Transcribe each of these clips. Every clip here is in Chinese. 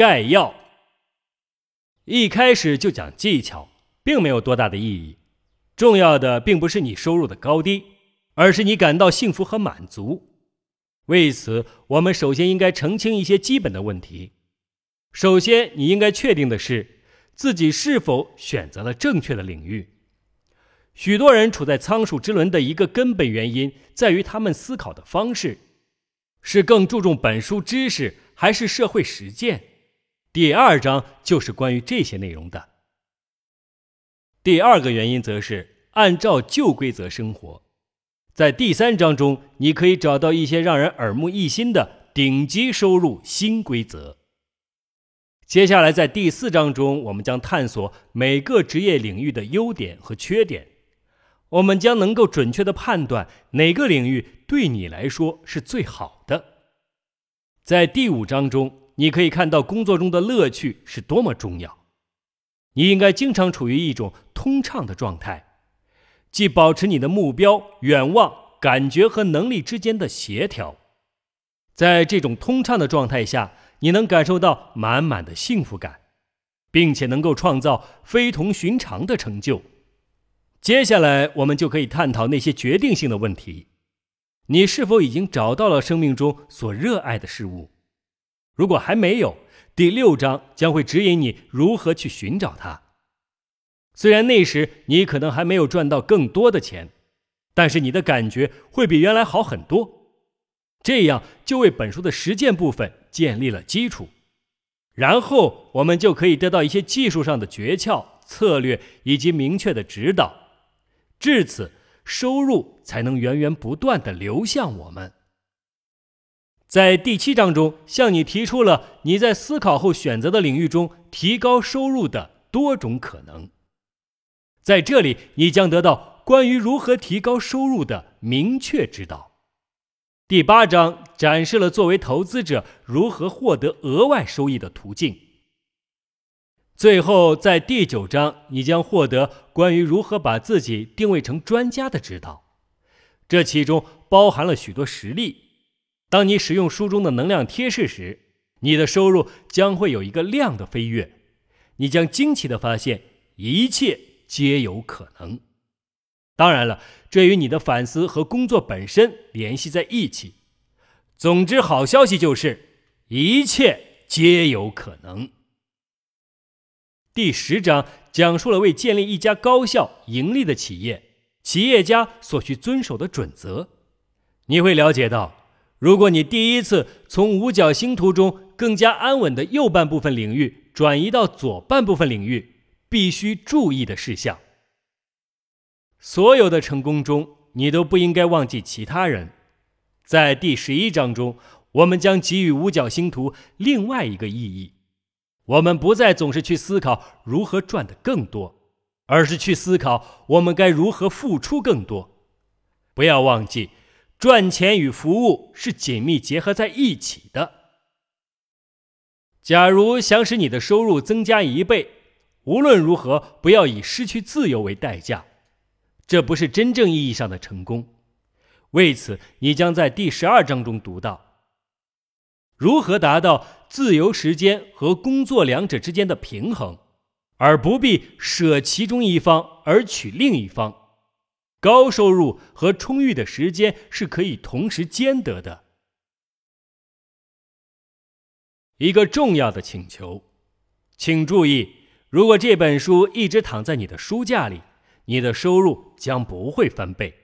概要。一开始就讲技巧，并没有多大的意义。重要的并不是你收入的高低，而是你感到幸福和满足。为此，我们首先应该澄清一些基本的问题。首先，你应该确定的是自己是否选择了正确的领域。许多人处在仓鼠之轮的一个根本原因在于他们思考的方式是更注重本书知识还是社会实践。第二章就是关于这些内容的。第二个原因则是按照旧规则生活。在第三章中，你可以找到一些让人耳目一新的顶级收入新规则。接下来，在第四章中，我们将探索每个职业领域的优点和缺点。我们将能够准确的判断哪个领域对你来说是最好的。在第五章中，你可以看到工作中的乐趣是多么重要。你应该经常处于一种通畅的状态，即保持你的目标、远望、感觉和能力之间的协调。在这种通畅的状态下，你能感受到满满的幸福感，并且能够创造非同寻常的成就。接下来，我们就可以探讨那些决定性的问题：你是否已经找到了生命中所热爱的事物？如果还没有，第六章将会指引你如何去寻找它。虽然那时你可能还没有赚到更多的钱，但是你的感觉会比原来好很多。这样就为本书的实践部分建立了基础。然后，我们就可以得到一些技术上的诀窍、策略以及明确的指导。至此，收入才能源源不断的流向我们。在第七章中，向你提出了你在思考后选择的领域中提高收入的多种可能。在这里，你将得到关于如何提高收入的明确指导。第八章展示了作为投资者如何获得额外收益的途径。最后，在第九章，你将获得关于如何把自己定位成专家的指导，这其中包含了许多实例。当你使用书中的能量贴士时，你的收入将会有一个量的飞跃。你将惊奇的发现，一切皆有可能。当然了，这与你的反思和工作本身联系在一起。总之，好消息就是，一切皆有可能。第十章讲述了为建立一家高效盈利的企业，企业家所需遵守的准则。你会了解到，如果你第一次从五角星图中更加安稳的右半部分领域转移到左半部分领域，必须注意的事项。所有的成功中，你都不应该忘记其他人。在第十一章中，我们将给予五角星图另外一个意义。我们不再总是去思考如何赚得更多，而是去思考我们该如何付出更多。不要忘记，赚钱与服务是紧密结合在一起的。假如想使你的收入增加一倍，无论如何不要以失去自由为代价，这不是真正意义上的成功。为此，你将在第十二章中读到。如何达到自由时间和工作两者之间的平衡，而不必舍其中一方而取另一方？高收入和充裕的时间是可以同时兼得的。一个重要的请求，请注意：如果这本书一直躺在你的书架里，你的收入将不会翻倍。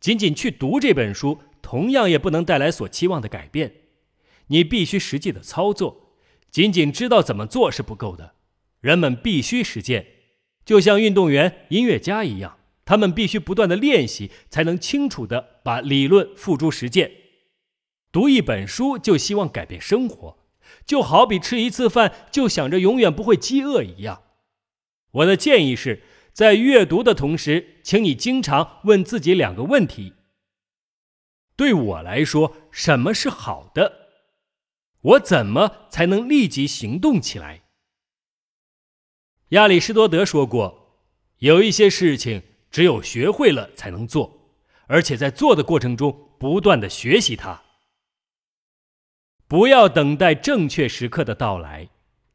仅仅去读这本书，同样也不能带来所期望的改变。你必须实际的操作，仅仅知道怎么做是不够的。人们必须实践，就像运动员、音乐家一样，他们必须不断的练习，才能清楚的把理论付诸实践。读一本书就希望改变生活，就好比吃一次饭就想着永远不会饥饿一样。我的建议是在阅读的同时，请你经常问自己两个问题：对我来说，什么是好的？我怎么才能立即行动起来？亚里士多德说过，有一些事情只有学会了才能做，而且在做的过程中不断的学习它。不要等待正确时刻的到来，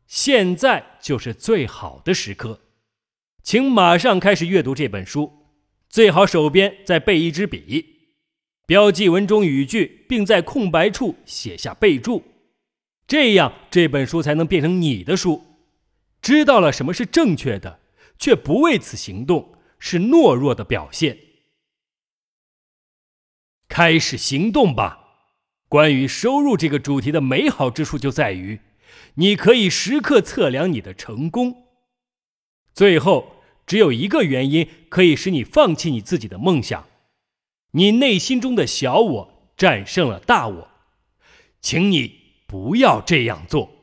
现在就是最好的时刻。请马上开始阅读这本书，最好手边再备一支笔，标记文中语句，并在空白处写下备注，这样这本书才能变成你的书。知道了什么是正确的，却不为此行动，是懦弱的表现。开始行动吧！关于收入这个主题的美好之处就在于，你可以时刻测量你的成功。最后，只有一个原因可以使你放弃你自己的梦想：你内心中的小我战胜了大我。请你不要这样做。